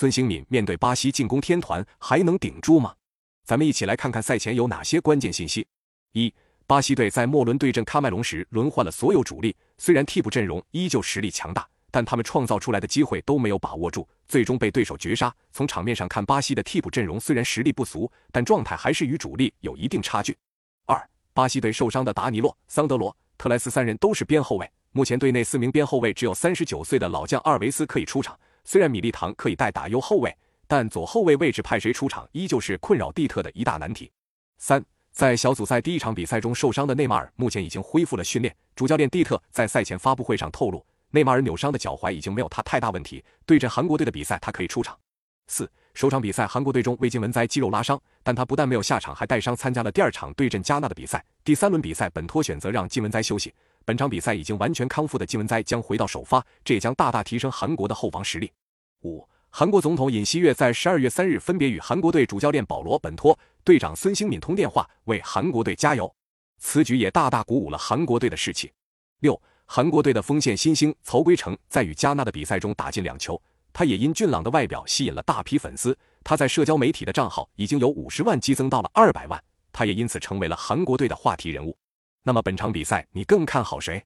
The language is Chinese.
孙兴敏面对巴西进攻天团还能顶住吗？咱们一起来看看赛前有哪些关键信息。一、巴西队在末轮对阵喀麦隆时轮换了所有主力，虽然替补阵容依旧实力强大，但他们创造出来的机会都没有把握住，最终被对手绝杀。从场面上看，巴西的替补阵容虽然实力不俗，但状态还是与主力有一定差距。二、巴西队受伤的达尼洛、桑德罗、特莱斯三人都是边后卫，目前队内四名边后卫只有三十九岁的老将阿尔维斯可以出场，虽然米利唐可以代打右后卫。但左后卫位置派谁出场，依旧是困扰蒂特的一大难题。三，在小组赛第一场比赛中受伤的内马尔，目前已经恢复了训练。主教练蒂特在赛前发布会上透露，内马尔扭伤的脚踝已经没有他太大问题，对阵韩国队的比赛他可以出场。四，首场比赛韩国队中魏金文哉肌肉拉伤，但他不但没有下场，还带伤参加了第二场对阵加纳的比赛。第三轮比赛，本托选择让金文哉休息。本场比赛已经完全康复的金文哉将回到首发，这也将大大提升韩国的后防实力。五。韩国总统尹锡悦在十二月三日分别与韩国队主教练保罗·本托、队长孙兴敏通电话，为韩国队加油。此举也大大鼓舞了韩国队的士气。六，韩国队的锋线新星曹圭成在与加纳的比赛中打进两球，他也因俊朗的外表吸引了大批粉丝。他在社交媒体的账号已经有五十万激增到了二百万，他也因此成为了韩国队的话题人物。那么本场比赛你更看好谁？